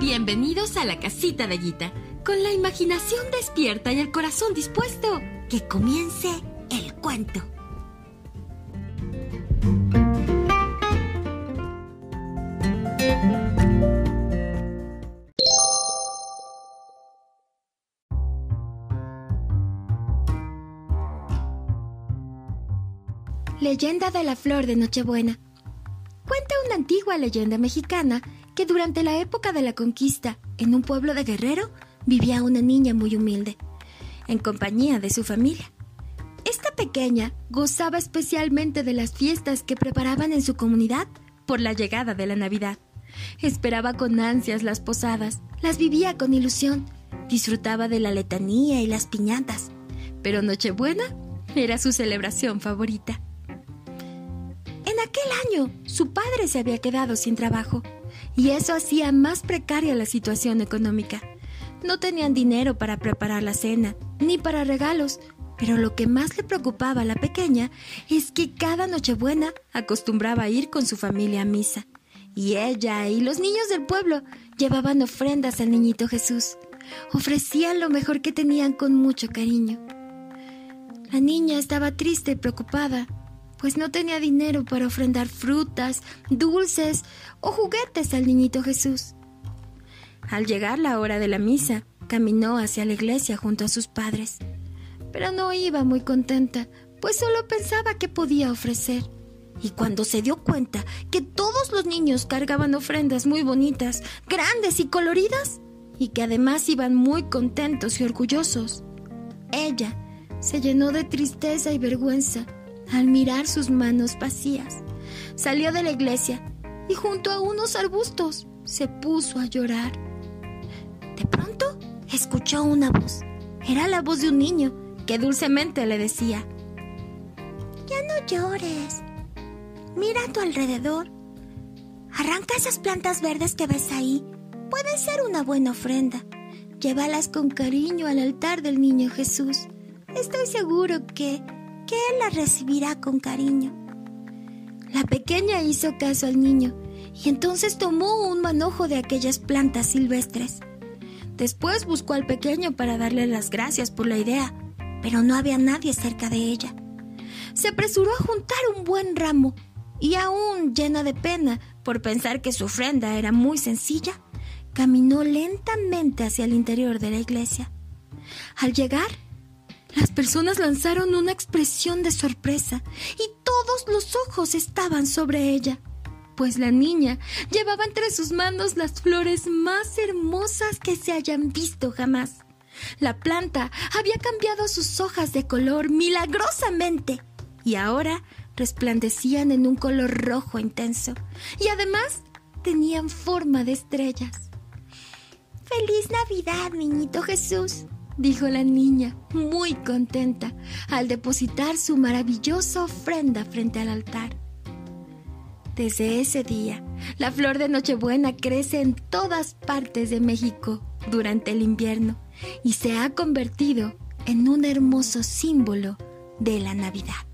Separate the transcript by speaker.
Speaker 1: Bienvenidos a la casita de Guita, con la imaginación despierta y el corazón dispuesto.
Speaker 2: Que comience el cuento.
Speaker 3: Leyenda de la flor de Nochebuena. Cuenta una antigua leyenda mexicana que durante la época de la conquista, en un pueblo de Guerrero, vivía una niña muy humilde, en compañía de su familia. Esta pequeña gozaba especialmente de las fiestas que preparaban en su comunidad por la llegada de la Navidad. Esperaba con ansias las posadas, las vivía con ilusión, disfrutaba de la letanía y las piñatas, pero Nochebuena era su celebración favorita. Aquel año, su padre se había quedado sin trabajo y eso hacía más precaria la situación económica. No tenían dinero para preparar la cena, ni para regalos, pero lo que más le preocupaba a la pequeña es que cada Nochebuena acostumbraba a ir con su familia a misa, y ella y los niños del pueblo llevaban ofrendas al niñito Jesús. Ofrecían lo mejor que tenían con mucho cariño. La niña estaba triste y preocupada, pues no tenía dinero para ofrendar frutas, dulces o juguetes al niñito Jesús. Al llegar la hora de la misa, caminó hacia la iglesia junto a sus padres, pero no iba muy contenta, pues solo pensaba que podía ofrecer. Y cuando se dio cuenta que todos los niños cargaban ofrendas muy bonitas, grandes y coloridas, y que además iban muy contentos y orgullosos, ella se llenó de tristeza y vergüenza al mirar sus manos vacías. Salió de la iglesia y junto a unos arbustos se puso a llorar. De pronto escuchó una voz. Era la voz de un niño que dulcemente le decía,
Speaker 2: Ya no llores. Mira a tu alrededor. Arranca esas plantas verdes que ves ahí. Pueden ser una buena ofrenda. Llévalas con cariño al altar del niño Jesús. Estoy seguro que que él la recibirá con cariño.
Speaker 3: La pequeña hizo caso al niño y entonces tomó un manojo de aquellas plantas silvestres. Después buscó al pequeño para darle las gracias por la idea, pero no había nadie cerca de ella. Se apresuró a juntar un buen ramo y aún llena de pena por pensar que su ofrenda era muy sencilla, caminó lentamente hacia el interior de la iglesia. Al llegar, las personas lanzaron una expresión de sorpresa y todos los ojos estaban sobre ella, pues la niña llevaba entre sus manos las flores más hermosas que se hayan visto jamás. La planta había cambiado sus hojas de color milagrosamente y ahora resplandecían en un color rojo intenso y además tenían forma de estrellas.
Speaker 2: ¡Feliz Navidad, niñito Jesús!
Speaker 3: Dijo la niña, muy contenta, al depositar su maravillosa ofrenda frente al altar. Desde ese día, la flor de Nochebuena crece en todas partes de México durante el invierno y se ha convertido en un hermoso símbolo de la Navidad.